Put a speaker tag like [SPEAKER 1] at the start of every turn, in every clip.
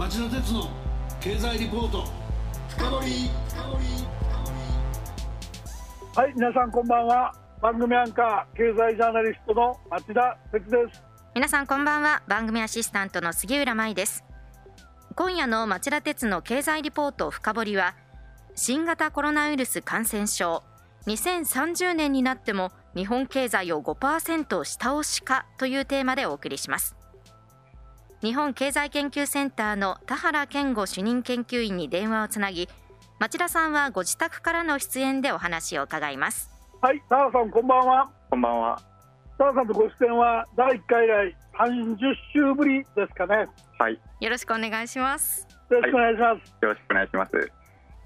[SPEAKER 1] 町田鉄の経済リポート。深掘
[SPEAKER 2] はい皆さんこんばんは。番組アンカー経済ジャーナリストの町田鉄です。
[SPEAKER 3] 皆さんこんばんは。番組アシスタントの杉浦舞です。今夜の町田鉄の経済リポート深掘りは新型コロナウイルス感染症。2030年になっても日本経済を5%下押しかというテーマでお送りします日本経済研究センターの田原健吾主任研究員に電話をつなぎ町田さんはご自宅からの出演でお話を伺います。
[SPEAKER 2] はい田原さんこんばんは。
[SPEAKER 4] こんばんは。
[SPEAKER 2] 田原さんとご出演は第1回以来30週ぶりですかね。
[SPEAKER 4] はい。
[SPEAKER 3] よろしくお願いします。
[SPEAKER 2] よろしくお願いします、
[SPEAKER 4] よろしくお願いします。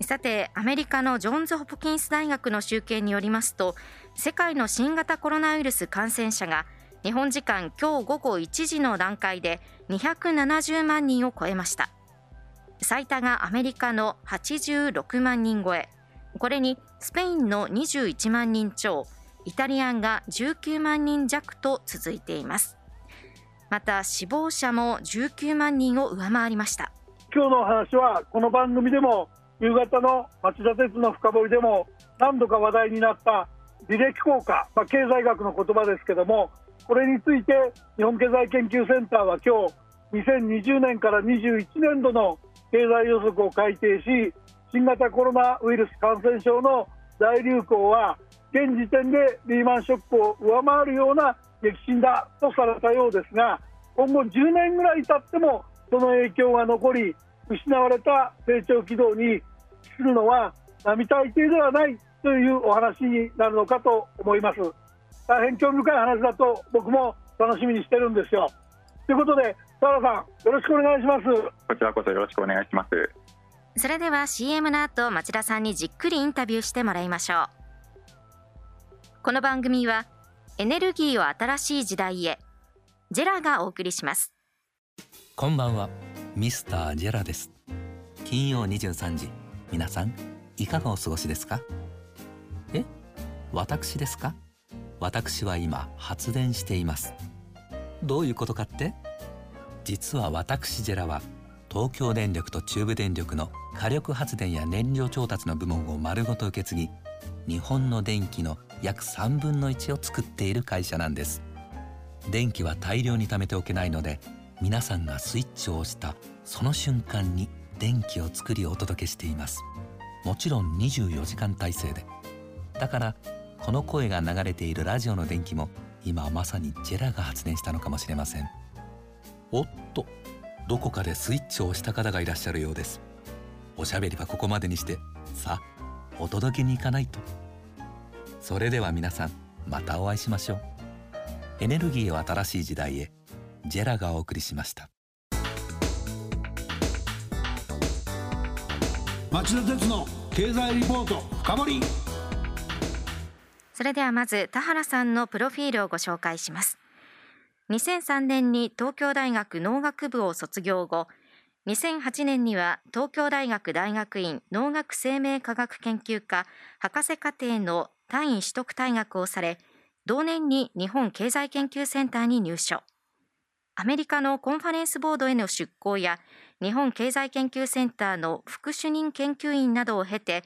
[SPEAKER 3] さてアメリカのジョンズ・ホプキンス大学の集計によりますと世界の新型コロナウイルス感染者が日本時間今日午後1時の段階で270万人を超えました。最多がアメリカの86万人超え。これにスペインの21万人超イタリアンが19万人弱と続いています。また死亡者も19万人を上回りました。
[SPEAKER 2] 今日の話はこの番組でも夕方の町田鉄の深掘りでも何度か話題になった履歴効果、まあ、経済学の言葉ですけどもこれについて日本経済研究センターは今日2020年から21年度の経済予測を改定し新型コロナウイルス感染症の大流行は現時点でリーマンショックを上回るような激震だとされたようですが今後10年ぐらい経ってもその影響が残り失われた成長軌道にするのは並大抵ではないというお話になるのかと思います。大変興味深い話だと僕も楽しみにしてるんですよ。ということで田原さんよろしくお願いします。
[SPEAKER 4] こちらこそよろしくお願いします。
[SPEAKER 3] それでは CM の後町田さんにじっくりインタビューしてもらいましょう。この番組はエネルギーを新しい時代へジェラがお送りします。
[SPEAKER 5] こんばんはミスタージェラです。金曜23時皆さんいかがお過ごしですか？え私ですか？私は今発電しています。どういうことかって？実は私ジェラは東京電力と中部電力の火力発電や燃料調達の部門を丸ごと受け継ぎ日本の電気の約3分の1を作っている会社なんです。電気は大量に貯めておけないので皆さんがスイッチを押したその瞬間に電気を作りお届けしています。もちろん24時間体制で。だからこの声が流れているラジオの電気も今まさにジェラが発電したのかもしれません。おっとどこかでスイッチを押した方がいらっしゃるようです。おしゃべりはここまでにしてさあお届けに行かないと。それでは皆さんまたお会いしましょう。エネルギーを新しい時代へジェラがお送りしました。
[SPEAKER 1] 町田鉄の経済リポート深掘り。
[SPEAKER 3] それではまず田原さんのプロフィールをご紹介します。2003年に東京大学農学部を卒業後2008年には東京大学大学院農学生命科学研究科博士課程の単位取得退学をされ同年に日本経済研究センターに入所。アメリカのコンファレンスボードへの出向や日本経済研究センターの副主任研究員などを経て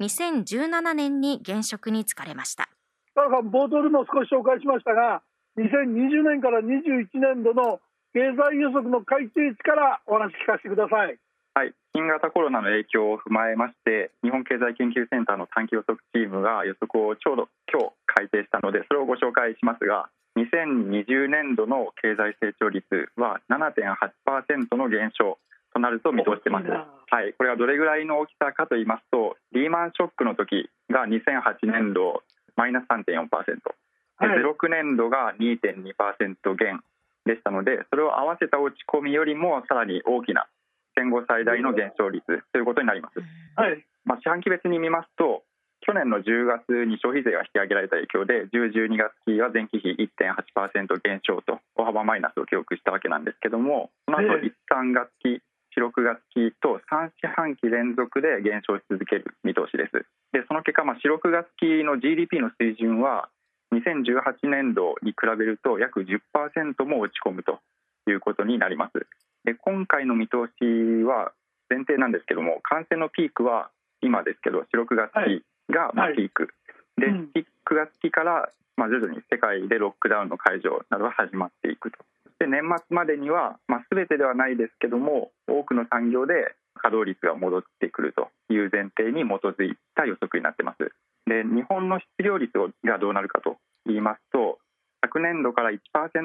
[SPEAKER 3] 2017年に現職に就かれました。
[SPEAKER 2] さん冒頭でも少し紹介しましたが2020年から21年度の経済予測の改定値からお話聞かせてください。
[SPEAKER 4] はい。新型コロナの影響を踏まえまして日本経済研究センターの短期予測チームが予測をちょうど今日改定したのでそれをご紹介しますが2020年度の経済成長率は7.8%の減少となると見通しています。はい、これはどれぐらいの大きさかと言いますと、リーマンショックの時が2008年度マイナス3.4%、はい、06年度が2.2%減でしたので、それを合わせた落ち込みよりもさらに大きな戦後最大の減少率ということになります。はい、まあ、四半期別に見ますと、去年の10月に消費税が引き上げられた影響で10、12月期は前期比1.8%減少と大幅マイナスを記録したわけなんですけどもその後1、3月期4、6月期と3四半期連続で減少し続ける見通しです。でその結果、まあ、4、6月期の GDP の水準は2018年度に比べると約10%も落ち込むということになります。で今回の見通しは前提なんですけども感染のピークは今ですけど4、6月期がまあピーク、で
[SPEAKER 2] うん。
[SPEAKER 4] 9月期からまあ徐々に世界でロックダウンの解除などが始まっていくとそして年末までには、まあ、全てではないですけども多くの産業で稼働率が戻ってくるという前提に基づいた予測になってます。で日本の失業率がどうなるかと言いますと昨年度から1%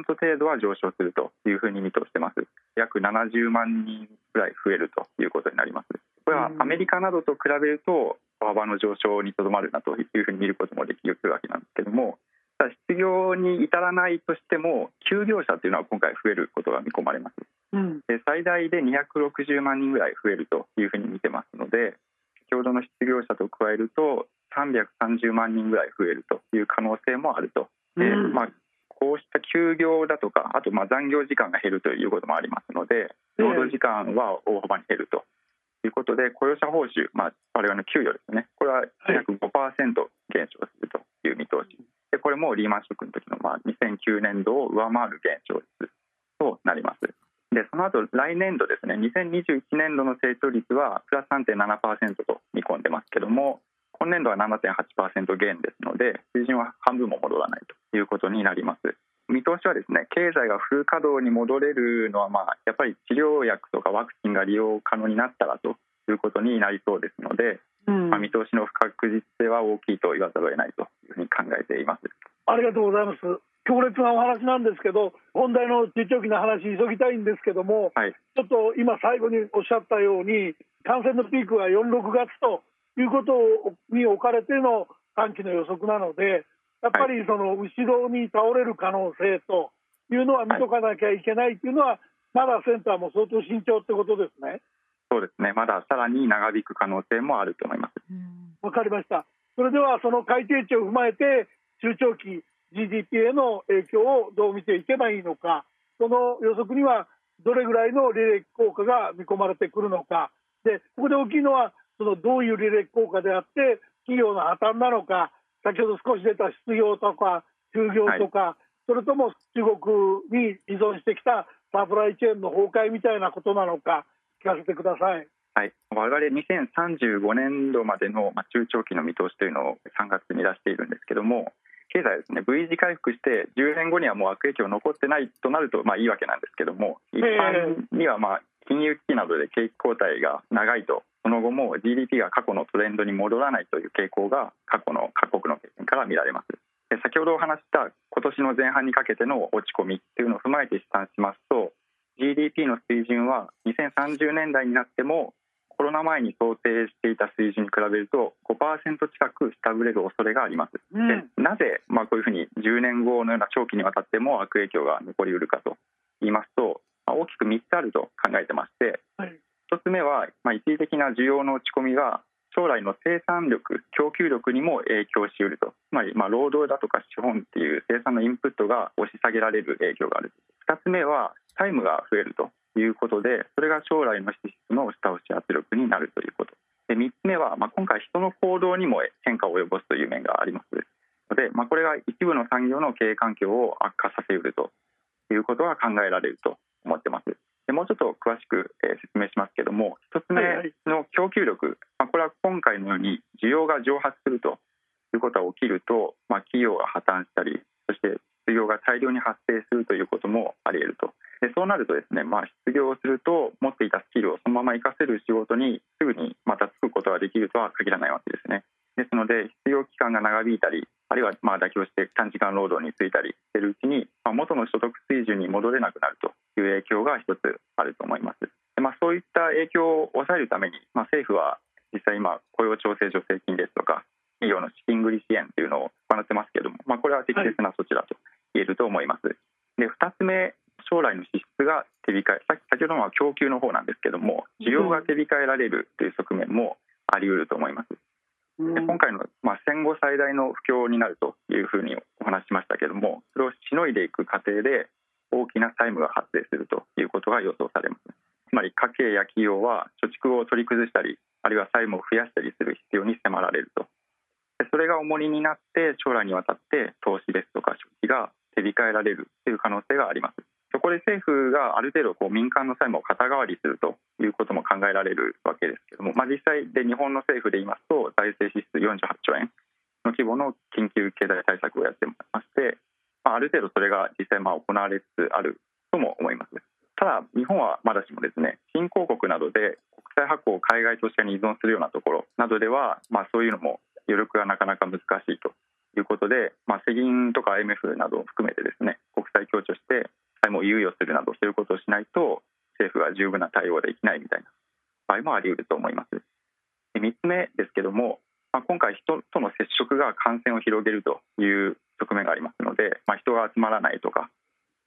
[SPEAKER 4] 程度は上昇するというふうに見通してます。約70万人ぐらい増えるということになります。これはアメリカなどと比べると小幅の上昇にとどまるなというふうに見ることもできるわけなんですけども失業に至らないとしても休業者というのは今回増えることが見込まれます。
[SPEAKER 2] うん。
[SPEAKER 4] で最大で260万人ぐらい増えるというふうに見てますので先ほどの失業者と加えると330万人ぐらい増えるという可能性もあると。で、
[SPEAKER 2] うん。
[SPEAKER 4] まあ、こうした休業だとかあとまあ残業時間が減るということもありますので労働時間は大幅に減るということで雇用者報酬、まあ、我々の給与ですね。これは約5%減少するという見通しでこれもリーマンショックの時のまあ2009年度を上回る減少率となります。でその後来年度ですね2021年度の成長率はプラス3.7%と見込んでますけども今年度は7.8%減ですので水準は半分も戻らないということになります。見通しはですね経済がフル稼働に戻れるのは、まあ、やっぱり治療薬とかワクチンが利用可能になったらということになりそうですので、
[SPEAKER 2] うん
[SPEAKER 4] まあ、見通しの不確実性は大きいと言わざるを得ないというふうに考えています。
[SPEAKER 2] ありがとうございます。強烈なお話なんですけど、本題の中長期の話、急ぎたいんですけども、
[SPEAKER 4] はい、
[SPEAKER 2] ちょっと今、最後におっしゃったように、感染のピークは4、6月ということに置かれての短期の予測なので、やっぱりその後ろに倒れる可能性というのは見とかなきゃいけないというのは、まだセンターも相当慎重ってことですね。
[SPEAKER 4] そうですねまださらに長引く可能性もあると思います。
[SPEAKER 2] わかりました。それではその改定値を踏まえて中長期 GDP への影響をどう見ていけばいいのか、その予測にはどれぐらいの履歴効果が見込まれてくるのか、でここで大きいのはそのどういう履歴効果であって企業の破綻なのか、先ほど少し出た失業とか休業とか、それとも中国に依存してきたサプライチェーンの崩壊みたいなことなのか聞かせてください。
[SPEAKER 4] はい、我々2035年度までのまあ中長期の見通しというのを3月に出しているんですけども経済はですね V 字回復して10年後にはもう悪影響残ってないとなるとまあいいわけなんですけども一般にはまあ金融危機などで景気後退が長いとその後も GDP が過去のトレンドに戻らないという傾向が過去の各国の経験から見られます。で先ほどお話した今年の前半にかけての落ち込みっていうのを踏まえて試算しますと GDP の水準は2030年代になってもコロナ前に想定していた水準に比べると5%近く下振れる恐れがあります、
[SPEAKER 2] うん。
[SPEAKER 4] でなぜ、まあ、こういうふうに10年後のような長期にわたっても悪影響が残りうるかと言いますと、まあ大きく3つあると考えてまして
[SPEAKER 2] はい。
[SPEAKER 4] 1つ目は、まあ、一時的な需要の落ち込みが将来の生産力供給力にも影響しうると。つまりまあ労働だとか資本っていう生産のインプットが押し下げられる影響がある。2つ目はタイムが増えるということでそれが将来の支出の下押し圧力になるということ。で3つ目は、まあ、今回人の行動にも変化を及ぼすという面があります。ので、まあ、これが一部の産業の経営環境を悪化させうるということが考えられると思ってます。でもうちょっと詳しく、え説明しますけども1つ目の供給力、これは今回のように需要が蒸発するということが起きると、まあ、企業が破綻したりそして失業が大量に発生するということもあり得ると。でそうなるとですね、まあ、失業すると持っていたスキルをそのまま活かせる仕事にすぐにまた就くことができるとは限らないわけですね。ですので失業期間が長引いたりあるいはまあ妥協して短時間労働に就いたりしているうちに、まあ、元の所得水準に戻れなくなるという影響が一つあると思います。で、まあ、そういった影響を抑えるために、まあ、政府は今雇用調整助成金ですとか企業の資金繰り支援というのを行ってますけれども、まあ、これは適切な措置だと言えると思います。で2つ目将来の支出が手控えさ先ほどのは供給の方なんですけども需要が手控えられるという側面もあり得ると思います。
[SPEAKER 2] うん
[SPEAKER 4] で今回の、まあ、戦後最大の不況になるというふうにお話ししましたけどもそれをしのいでいく過程で大きな債務が発生するということが予想されますつまり家計や企業は貯蓄を取り崩したりあるいは債務を増やしたりする必要に迫られるとでそれが重荷になって将来にわたって投資ですとか消費が手控えられるという可能性がありますそこで政府がある程度こう民間の債務を肩代わりするということも考えられるわけですけども、まあ、実際で日本の政府で言いますと財政支出48兆円の規模の緊急経済対策をやってまして、まあ、ある程度それが実際まあ行われつつあるとも思いますただ日本はまだしもですね新興国などで国債発行を海外投資家に依存するようなところなどでは、まあ、そういうのも余力がなかなか難しいということで、まあ、世銀とか IMF などを含めてですね国債強調して債務を猶予するなどそういうことをしないと政府が十分な対応できないみたいな場合もあり得ると思います3つ目ですけども、まあ、今回人との接触が感染を広げるという側面がありますので、まあ、人が集まらないとか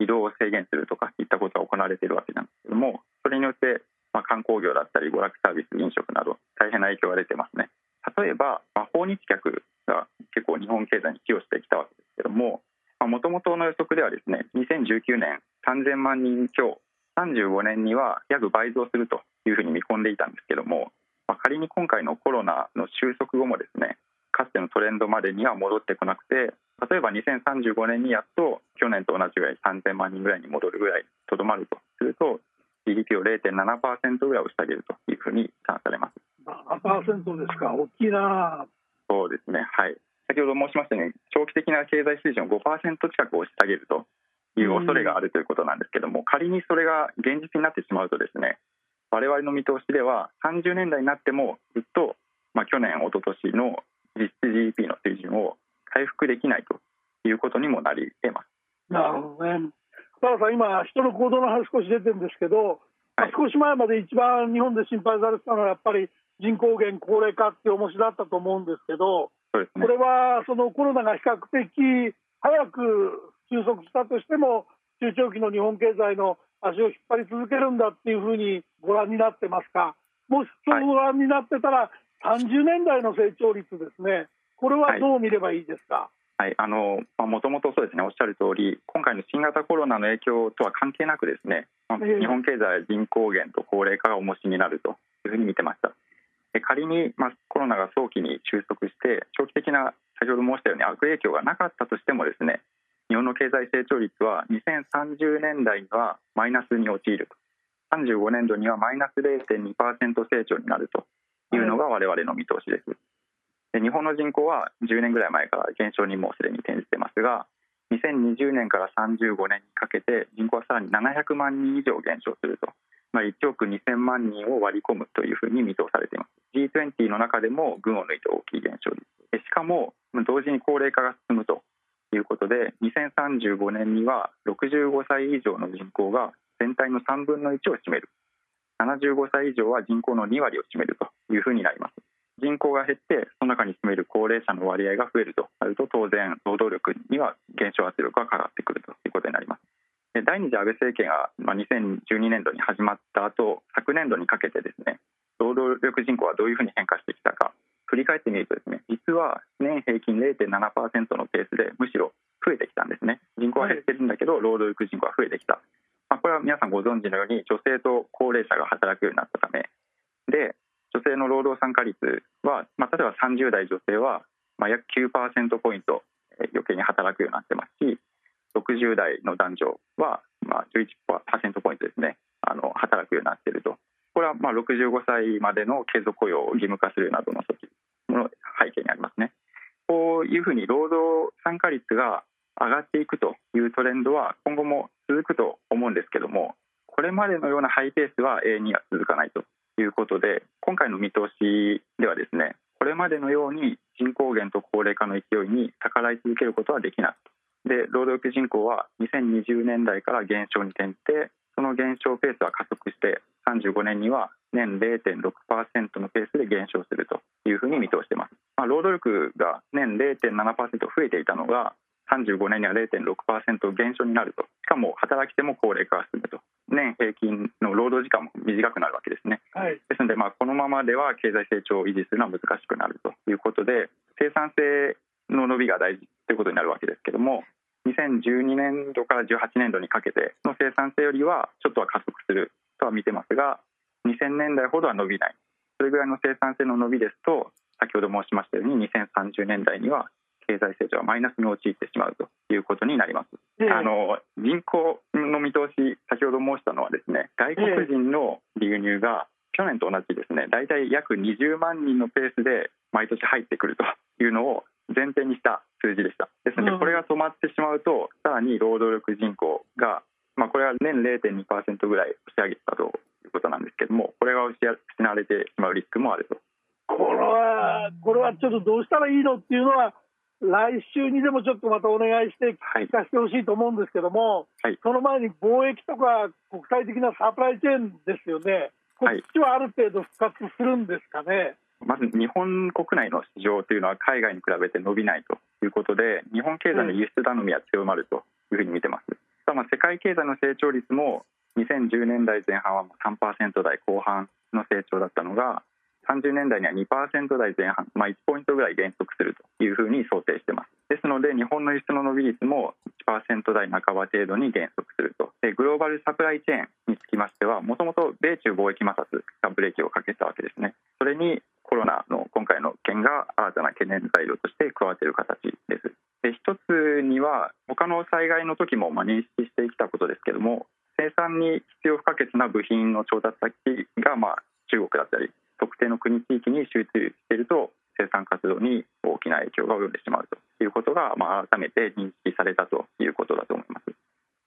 [SPEAKER 4] 移動を制限するとかいったことが行われているわけなんですけどもそれによってまあ観光業だったり娯楽サービス飲食など大変な影響が出てますね。例えば、まあ、訪日客が結構日本経済に寄与してきたわけですけどももともとの予測ではですね2019年3000万人強35年には約倍増するというふうに見込んでいたんですけども、まあ、仮に今回のコロナの収束後もですねかつてのトレンドまでには戻ってこなくて例えば2035年にやっと去年と同じぐらい3000万人ぐらいに戻るぐらいとどまるとすると GDP を0.7%ぐらい押し上げるというふうに算されます。
[SPEAKER 2] 7%ですか？大きいな。
[SPEAKER 4] そうですね。はい。先ほど申しましたように長期的な経済水準を5%近く押し下げるという恐れがあるということなんですけども、仮にそれが現実になってしまうとですね我々の見通しでは30年代になってもずっと、まあ、去年一昨年の実質 GDP の水準を回復できないということにもなり得ます。
[SPEAKER 2] なるほどね。田原さん、今、人の行動の話少し出てるんですけど、はい、少し前まで一番日本で心配されてたのは、やっぱり人口減、高齢化っていう重しだったと思うんですけど、ね、これはそのコロナが比較的早く収束したとしても、中長期の日本経済の足を引っ張り続けるんだっていうふうにご覧になってますか、もしそうご覧になってたら、30年代の成長率ですね、これはどう見ればいいですか？
[SPEAKER 4] はい、あのもともとそうですねおっしゃる通り今回の新型コロナの影響とは関係なくですね、まあ、日本経済は人口減と高齢化が重しになるというふうに見てました。仮に、まあ、コロナが早期に収束して長期的な先ほど申したように悪影響がなかったとしてもですね日本の経済成長率は2030年代にはマイナスに陥ると。35年度にはマイナス0.2%成長になるというのが我々の見通しです。で日本の人口は10年ぐらい前から減少にもうすでに転じてますが2020年から35年にかけて人口はさらに700万人以上減少すると、まあ、1億2000万人を割り込むというふうに見通されています。G20 の中でも群を抜いて大きい減少率。しかも同時に高齢化が進むということで2035年には65歳以上の人口が全体の3分の1を占める。75歳以上は人口の2割を占めるというふうになります。人口が減ってその中に住める高齢者の割合が増えると。なると当然労働力には減少圧力がかかってくるということになります。で第二次安倍政権が、まあ、2012年度に始まった後昨年度にかけてですね労働力人口はどういうふうに変化してきたか振り返ってみるとですね実は年平均0.7%のペースでむしろ増えてきたんですね。人口は減ってるんだけど労働力人口は増えてきた、まあ、これは皆さんご存知のように女性と高齢者が働くようになったための労働参加率は、まあ、例えば30代女性は、まあ、約9%ポイント余計に働くようになってますし60代の男女は、まあ、11%ポイントですねあの働くようになっているとこれはまあ65歳までの継続雇用を義務化するなどの措置の背景にありますね。こういうふうに労働参加率が上がっていくというトレンドは今後も続くと思うんですけどもこれまでのようなハイペースは永遠には続かないということで今回の見通しではですねこれまでのように人口減と高齢化の勢いに逆らい続けることはできない。で労働力人口は2020年代から減少に転じてその減少ペースは加速して35年には年0.6%のペースで減少するというふうに見通しています、まあ、労働力が年0.7%増えていたのが35年には0.6%減少になると。しかも働き手も高齢化が進むと。年平均の労働時間も短くなるわけですね、はい、ですのでまあこのままでは経済成長を維持するのは難しくなるということで生産性の伸びが大事ということになるわけですけども2012年度から18年度にかけての生産性よりはちょっとは加速するとは見てますが2000年代ほどは伸びない。それぐらいの生産性の伸びですと先ほど申しましたように2030年代には経済成長はマイナスに陥ってしまうということになります。
[SPEAKER 2] ええ。
[SPEAKER 4] あの人口の見通し先ほど申したのはですね外国人の流入が去年と同じですね大体約20万人のペースで毎年入ってくるというのを前提にした数字でした。ですので
[SPEAKER 2] うん。
[SPEAKER 4] これが止まってしまうとさらに労働力人口が、まあ、これは年0.2%ぐらい押し上げたということなんですけどもこれが失われてしまうリスクもあると。
[SPEAKER 2] これは、これはちょっとどうしたらいいのっていうのは、来週にでもちょっとまたお願いして
[SPEAKER 4] はい
[SPEAKER 2] 聞かせてほしいと思うんですけども、
[SPEAKER 4] はい
[SPEAKER 2] その前に貿易とか国際的なサプライチェーンですよね、こ
[SPEAKER 4] はい
[SPEAKER 2] っちはある程度復活するんですかね？
[SPEAKER 4] まず日本国内の市場というのは海外に比べて伸びないということで日本経済の輸出頼みは強まるというふうに見てます。ただまあ世界経済の成長率も2010年代前半はもう3%台後半の成長だったのが30年代には2%台前半、まあ、1ポイントぐらい減速するというふうに想定してます。ですので日本の輸出の伸び率も1%台半ば程度に減速すると。でグローバルサプライチェーンにつきましてはもともと米中貿易摩擦がブレーキをかけたわけですね。それにコロナの今回の件が新たな懸念材料として加わっている形です。で一つには他の災害の時もま認識してきたことですけども生産に必要不可欠な部品の調達先がまあ中国だったり特定の国地域に集中していると生産活動に大きな影響が及んでしまうということが、まあ、改めて認識されたということだと思います。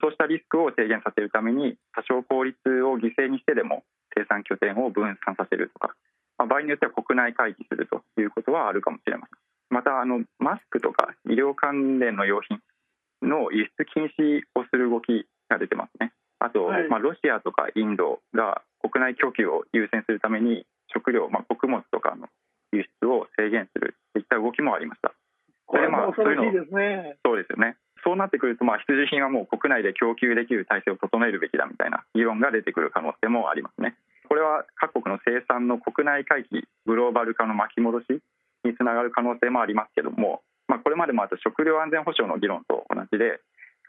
[SPEAKER 4] そうしたリスクを低減させるために多少効率を犠牲にしてでも生産拠点を分散させるとか、まあ、場合によっては国内回帰するということはあるかもしれません。またあのマスクとか医療関連の用品の輸出禁止をする動きが出てますね。あと、
[SPEAKER 2] はい
[SPEAKER 4] まあ、ロシアとかインドが国内供給を優先するために食料、まあ、穀物とかの輸出を制限するといった動きもありました。
[SPEAKER 2] これも恐ろしいですね。
[SPEAKER 4] そうですよね。そうなってくると、まあ、必需品はもう国内で供給できる体制を整えるべきだみたいな議論が出てくる可能性もありますね。これは各国の生産の国内回帰、グローバル化の巻き戻しにつながる可能性もありますけども、まあ、これまでもあった食料安全保障の議論と同じで、
[SPEAKER 2] はい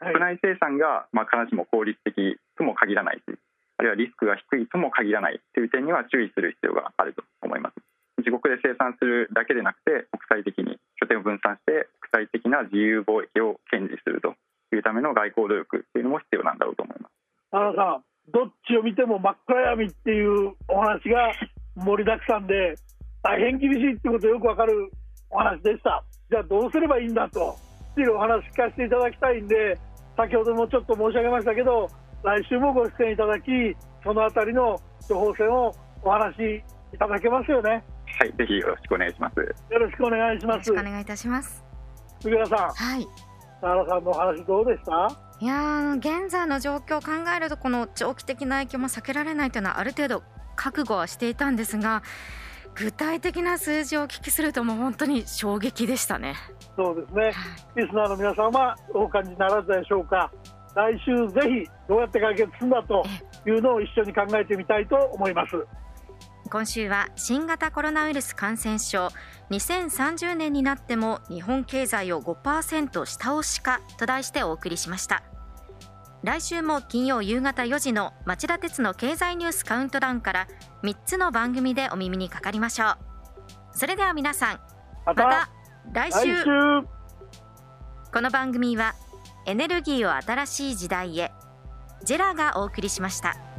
[SPEAKER 4] 国内生産がまあ必ずしも効率的とも限らないし、あるいはリスクが低いとも限らないという点には注意する必要があると思います。自国で生産するだけでなくて、国際的に拠点を分散して、国際的な自由貿易を堅持するというための外交努力というのも必要なんだろうと思います。
[SPEAKER 2] 田中さん、どっちを見ても真っ暗闇っていうお話が盛りだくさんで、大変厳しいってことよくわかるお話でした。じゃあどうすればいいんだと、っていうお話聞かせていただきたいんで、先ほどもちょっと申し上げましたけど、来週もご出演いただき、そのあたりの処方箋をお話しいただけますよね。
[SPEAKER 4] はい、ぜひよろしくお願いします。
[SPEAKER 2] よろしくお願いします
[SPEAKER 3] よろしくお。願いいたします。
[SPEAKER 2] 杉浦さん、
[SPEAKER 3] はい。
[SPEAKER 2] 田原さんのお話どうでした？
[SPEAKER 3] いやー現在の状況を考えるとこの長期的な影響も避けられないというのはある程度覚悟はしていたんですが具体的な数字をお聞きするともう本当に衝撃でしたね。
[SPEAKER 2] そうですね。リスナーの皆さんはお感じにならずでしょうか？来週ぜひどうやって解決するんだというのを一緒に考えてみたいと思います。
[SPEAKER 3] 今週は新型コロナウイルス感染症。2030年になっても日本経済を5%下押しかと題してお送りしました。来週も金曜夕方4時の町田鉄の経済ニュースカウントダウンから3つの番組でお耳にかかりましょう。それでは皆さん
[SPEAKER 2] また来週。
[SPEAKER 3] この番組はエネルギーを新しい時代へ。ジェラがお送りしました。